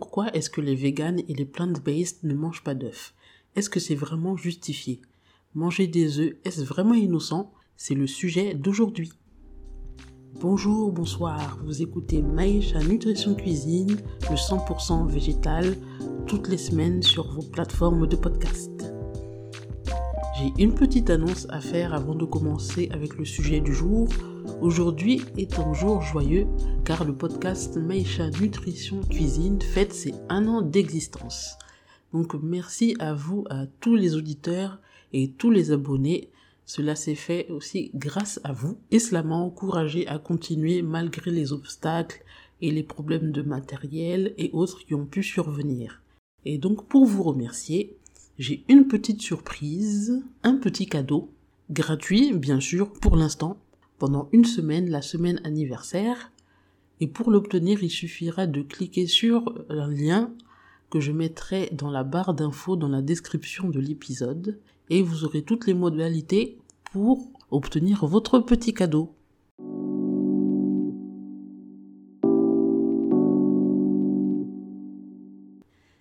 Pourquoi est-ce que les véganes et les plant-based ne mangent pas d'œufs? Est-ce que c'est vraiment justifié? Manger des œufs, est-ce vraiment innocent? C'est le sujet d'aujourd'hui. Bonjour, bonsoir, vous écoutez Maïcha Nutrition Cuisine, le 100% végétal, toutes les semaines sur vos plateformes de podcast. J'ai une petite annonce à faire avant de commencer avec le sujet du jour. Aujourd'hui est un jour joyeux car le podcast Maïcha Nutrition Cuisine fête ses un an d'existence. Donc merci à vous, à tous les auditeurs et tous les abonnés. Cela s'est fait aussi grâce à vous et cela m'a encouragé à continuer malgré les obstacles et les problèmes de matériel et autres qui ont pu survenir. Et donc pour vous remercier, j'ai une petite surprise, un petit cadeau, gratuit bien sûr pour l'instant, pendant une semaine, la semaine anniversaire. Et pour l'obtenir, il suffira de cliquer sur un lien que je mettrai dans la barre d'infos dans la description de l'épisode et vous aurez toutes les modalités pour obtenir votre petit cadeau.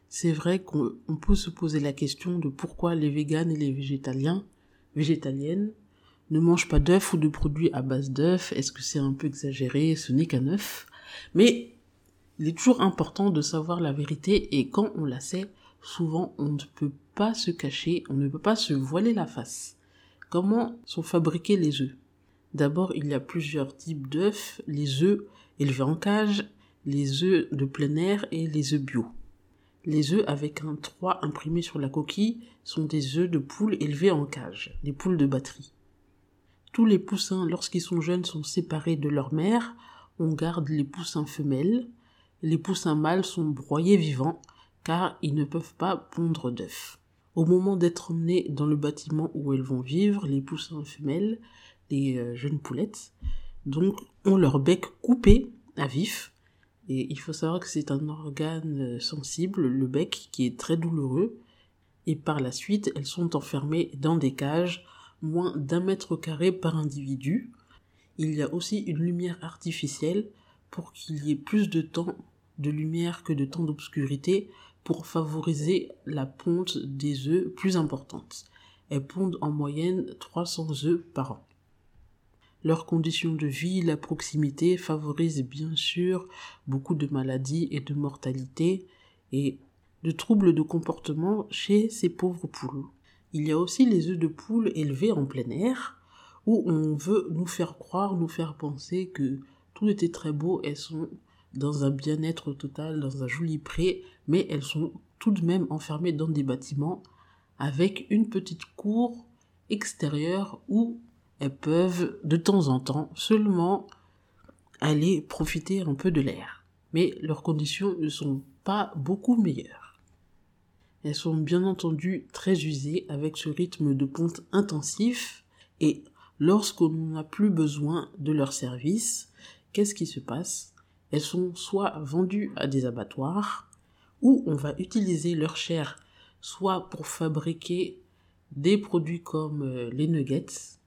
C'est vrai qu'on peut se poser la question de pourquoi les véganes et les végétaliens, végétaliennes, ne mangent pas d'œufs ou de produits à base d'œufs. Est-ce que c'est un peu exagéré? Ce n'est qu'un œuf. Mais il est toujours important de savoir la vérité et quand on la sait, souvent on ne peut pas se cacher, on ne peut pas se voiler la face. Comment sont fabriqués les œufs? D'abord, il y a plusieurs types d'œufs, les œufs élevés en cage, les œufs de plein air et les œufs bio. Les œufs avec un 3 imprimé sur la coquille sont des œufs de poules élevés en cage, des poules de batterie. Tous les poussins, lorsqu'ils sont jeunes, sont séparés de leur mère. On garde les poussins femelles. Les poussins mâles sont broyés vivants, car ils ne peuvent pas pondre d'œufs. Au moment d'être emmenés dans le bâtiment où elles vont vivre, les poussins femelles, les euh, jeunes poulettes, donc ont leur bec coupé à vif et il faut savoir que c'est un organe euh, sensible, le bec, qui est très douloureux. Et par la suite, elles sont enfermées dans des cages, moins d'un mètre carré par individu. Il y a aussi une lumière artificielle pour qu'il y ait plus de temps de lumière que de temps d'obscurité pour favoriser la ponte des œufs plus importante. Elles pondent en moyenne 300 œufs par an. Leurs conditions de vie, la proximité favorisent bien sûr beaucoup de maladies et de mortalité et de troubles de comportement chez ces pauvres poules. Il y a aussi les œufs de poule élevés en plein air où on veut nous faire croire, nous faire penser que tout était très beau, elles sont dans un bien-être total, dans un joli pré, mais elles sont tout de même enfermées dans des bâtiments avec une petite cour extérieure où elles peuvent de temps en temps seulement aller profiter un peu de l'air. Mais leurs conditions ne sont pas beaucoup meilleures. Elles sont bien entendu très usées avec ce rythme de ponte intensif et lorsqu'on n'a plus besoin de leurs services, qu'est-ce qui se passe? Elles sont soit vendues à des abattoirs ou on va utiliser leur chair soit pour fabriquer des produits comme euh, les nuggets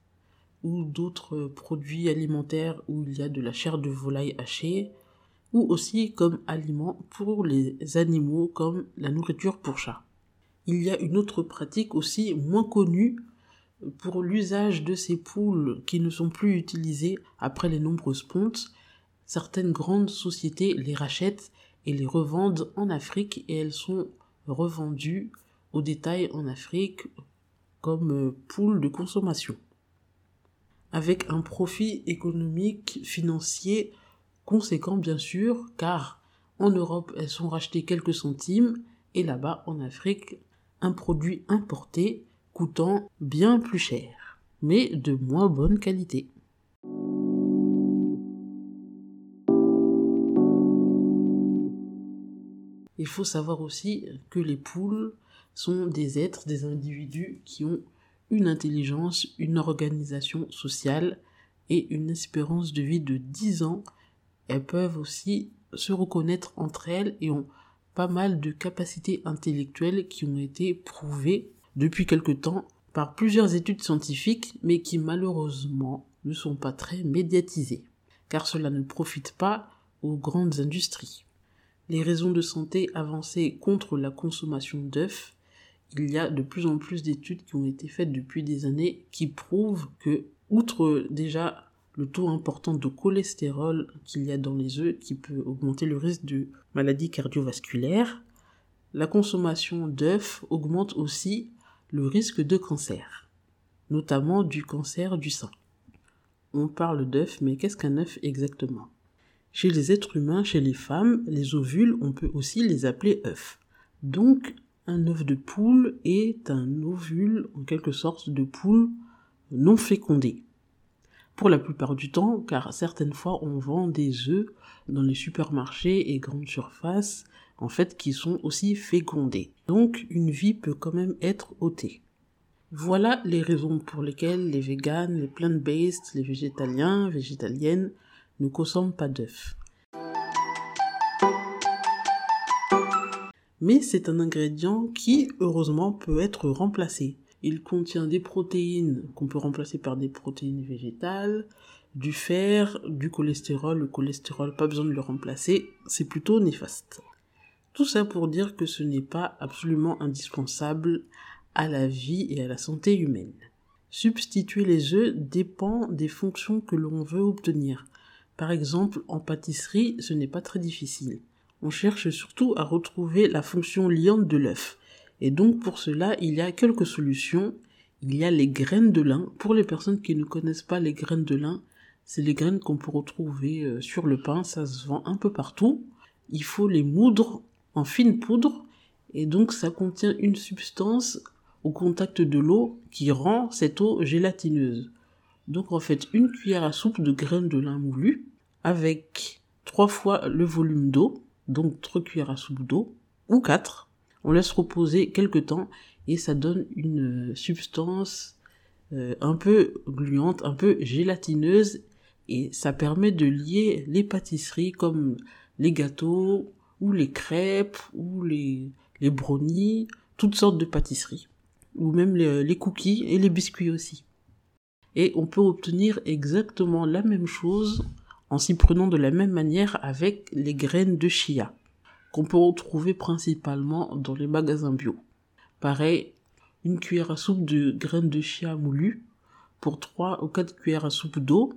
ou d'autres produits alimentaires où il y a de la chair de volaille hachée, ou aussi comme aliment pour les animaux comme la nourriture pour chat. Il y a une autre pratique aussi moins connue pour l'usage de ces poules qui ne sont plus utilisées après les nombreuses pontes. Certaines grandes sociétés les rachètent et les revendent en Afrique et elles sont revendues au détail en Afrique comme poules de consommation avec un profit économique, financier conséquent bien sûr, car en Europe elles sont rachetées quelques centimes et là-bas en Afrique un produit importé coûtant bien plus cher, mais de moins bonne qualité. Il faut savoir aussi que les poules sont des êtres, des individus qui ont une intelligence, une organisation sociale et une espérance de vie de 10 ans. Elles peuvent aussi se reconnaître entre elles et ont pas mal de capacités intellectuelles qui ont été prouvées depuis quelque temps par plusieurs études scientifiques mais qui malheureusement ne sont pas très médiatisées car cela ne profite pas aux grandes industries. les raisons de santé avancées contre la consommation d'œufs, il y a de plus en plus d'études qui ont été faites depuis des années qui prouvent que, outre déjà le taux important de cholestérol qu'il y a dans les œufs qui peut augmenter le risque de maladies cardiovasculaires, la consommation d'œufs augmente aussi le risque de cancer, notamment du cancer du sein. On parle d'œufs, mais qu'est-ce qu'un œuf exactement? Chez les êtres humains, chez les femmes, les ovules, on peut aussi les appeler œufs. Donc, un œuf de poule est un ovule, en quelque sorte, de poule non fécondé. La plupart du temps, car certaines fois on vend des œufs dans les supermarchés et grandes surfaces, en fait, qui sont aussi fécondés. Donc, une vie peut quand même être ôtée. Voilà les raisons pour lesquelles les véganes, les plant-based, les végétaliens, végétaliennes ne consomment pas d'œufs. Mais c'est un ingrédient qui, heureusement, peut être remplacé. Il contient des protéines qu'on peut remplacer par des protéines végétales, du fer, du cholestérol. Le cholestérol, pas besoin de le remplacer, c'est plutôt néfaste. Tout ça pour dire que ce n'est pas absolument indispensable à la vie et à la santé humaine. Substituer les œufs dépend des fonctions que l'on veut obtenir. Par exemple, en pâtisserie, ce n'est pas très difficile. On cherche surtout à retrouver la fonction liante de l'œuf. Et donc pour cela, il y a quelques solutions. Il y a les graines de lin. Pour les personnes qui ne connaissent pas les graines de lin, c'est les graines qu'on peut retrouver euh, sur le pain, ça se vend un peu partout. Il faut les moudre en fine poudre et donc ça contient une substance au contact de l'eau qui rend cette eau gélatineuse. Donc en fait une cuillère à soupe de graines de lin moulu avec trois fois le volume d'eau, donc trois cuillères à soupe d'eau ou quatre. On laisse reposer quelques temps et ça donne une substance euh, un peu gluante, un peu gélatineuse et ça permet de lier les pâtisseries comme les gâteaux ou les crêpes ou les, les brownies, toutes sortes de pâtisseries ou même les, cookies et les biscuits aussi. Et on peut obtenir exactement la même chose en s'y prenant de la même manière avec les graines de chia, qu'on peut retrouver principalement dans les magasins bio. Pareil, une cuillère à soupe de graines de chia moulues pour 3 ou 4 cuillères à soupe d'eau,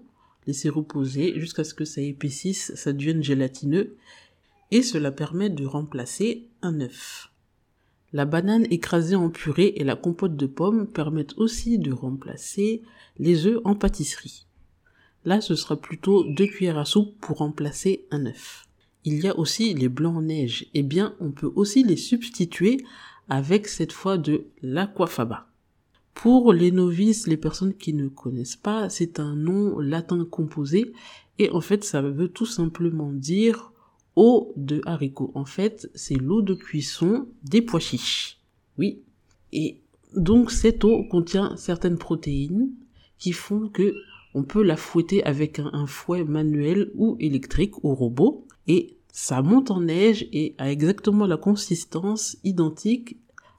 laisser reposer jusqu'à ce que ça épaississe, ça devienne gélatineux, et cela permet de remplacer un œuf. La banane écrasée en purée et la compote de pommes permettent aussi de remplacer les œufs en pâtisserie. Là, ce sera plutôt deux cuillères à soupe pour remplacer un œuf. Il y a aussi les blancs neige. Eh bien, on peut aussi les substituer avec cette fois de l'aquafaba. Pour les novices, les personnes qui ne connaissent pas, c'est un nom latin composé et en fait, ça veut tout simplement dire eau de haricot. En fait, c'est l'eau de cuisson des pois chiches. Oui. Et donc cette eau contient certaines protéines qui font que on peut la fouetter avec un, fouet manuel ou électrique au robot et ça monte en neige et a exactement la consistance identique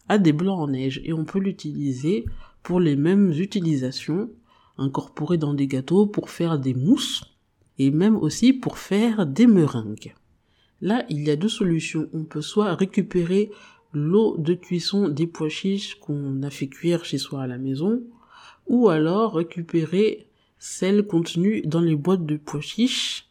à des blancs en neige et on peut l'utiliser pour les mêmes utilisations incorporées dans des gâteaux pour faire des mousses et même aussi pour faire des meringues. Là, il y a deux solutions. On peut soit récupérer l'eau de cuisson des pois chiches qu'on a fait cuire chez soi à la maison, ou alors récupérer celle contenue dans les boîtes de pois chiches,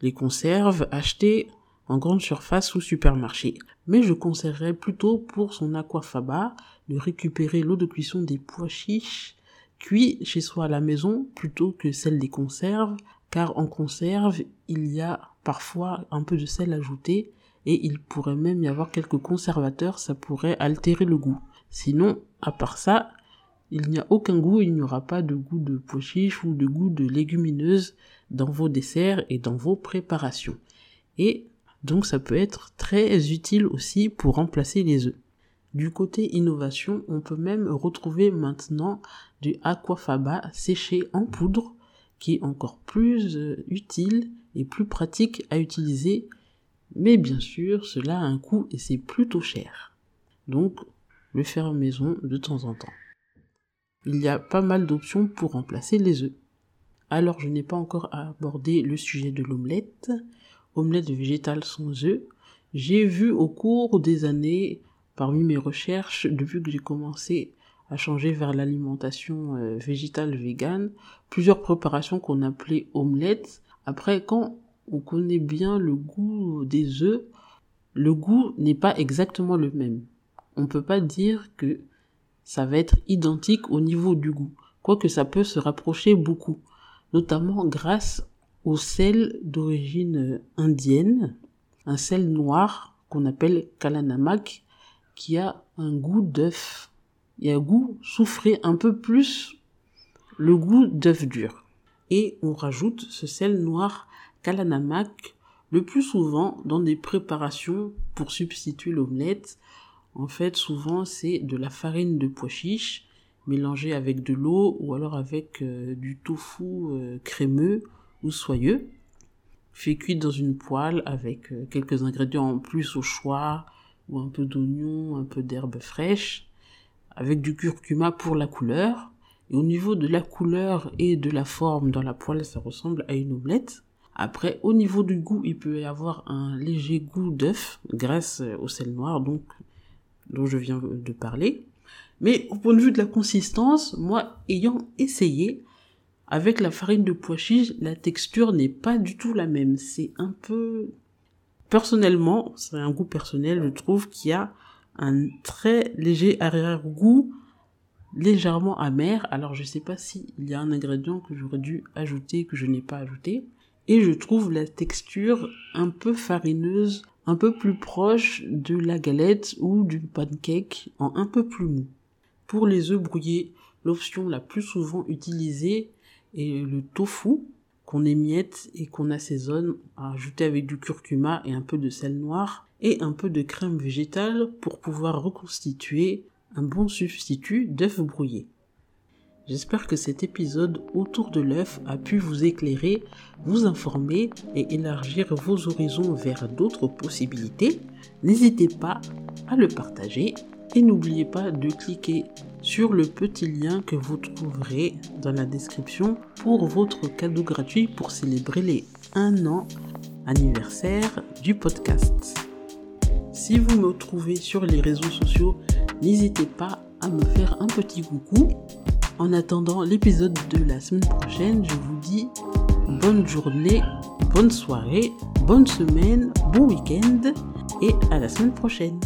les conserves achetées en grande surface ou supermarché. Mais je conseillerais plutôt pour son aquafaba de récupérer l'eau de cuisson des pois chiches cuits chez soi à la maison plutôt que celle des conserves, car en conserve, il y a parfois un peu de sel ajouté et il pourrait même y avoir quelques conservateurs, ça pourrait altérer le goût. Sinon, à part ça, il n'y a aucun goût, il n'y aura pas de goût de pois ou de goût de légumineuse dans vos desserts et dans vos préparations. Et donc ça peut être très utile aussi pour remplacer les œufs. Du côté innovation, on peut même retrouver maintenant du aquafaba séché en poudre qui est encore plus euh, utile et plus pratique à utiliser, mais bien sûr cela a un coût et c'est plutôt cher. Donc le faire maison de temps en temps. Il y a pas mal d'options pour remplacer les œufs. Alors je n'ai pas encore abordé le sujet de l'omelette. Omelette végétale sans œufs. J'ai vu au cours des années, parmi mes recherches, depuis que j'ai commencé à changer vers l'alimentation euh, végétale végane, plusieurs préparations qu'on appelait omelettes. Après, quand on connaît bien le goût des œufs, le goût n'est pas exactement le même. On peut pas dire que ça va être identique au niveau du goût, quoique ça peut se rapprocher beaucoup, notamment grâce au sel d'origine indienne, un sel noir qu'on appelle kalanamak, qui a un goût d'œuf. Il a un goût souffré un peu plus le goût d'œuf dur. Et on rajoute ce sel noir kalanamak le plus souvent dans des préparations pour substituer l'omelette. En fait, souvent c'est de la farine de pois chiche mélangée avec de l'eau ou alors avec euh, du tofu euh, crémeux ou soyeux, fait cuire dans une poêle avec euh, quelques ingrédients en plus au choix ou un peu d'oignon, un peu d'herbe fraîche, avec du curcuma pour la couleur. Et au niveau de la couleur et de la forme dans la poêle, ça ressemble à une omelette. Après, au niveau du goût, il peut y avoir un léger goût d'œuf grâce au sel noir, donc dont je viens de parler. Mais au point de vue de la consistance, moi, ayant essayé, avec la farine de pois chiche, la texture n'est pas du tout la même. C'est un peu... Personnellement, c'est un goût personnel, je trouve qu'il y a un très léger arrière-goût légèrement amer. Alors je sais pas s'il y a un ingrédient que j'aurais dû ajouter, que je n'ai pas ajouté et je trouve la texture un peu farineuse, un peu plus proche de la galette ou du pancake en un peu plus mou. Pour les œufs brouillés, l'option la plus souvent utilisée est le tofu qu'on émiette et qu'on assaisonne à ajouter avec du curcuma et un peu de sel noir et un peu de crème végétale pour pouvoir reconstituer un bon substitut d'œufs brouillés. J'espère que cet épisode autour de l'œuf a pu vous éclairer, vous informer et élargir vos horizons vers d'autres possibilités. N'hésitez pas à le partager et n'oubliez pas de cliquer sur le petit lien que vous trouverez dans la description pour votre cadeau gratuit pour célébrer les 1 an anniversaire du podcast. Si vous me trouvez sur les réseaux sociaux, n'hésitez pas à me faire un petit coucou en attendant l'épisode de la semaine prochaine, je vous dis bonne journée, bonne soirée, bonne semaine, bon week-end et à la semaine prochaine.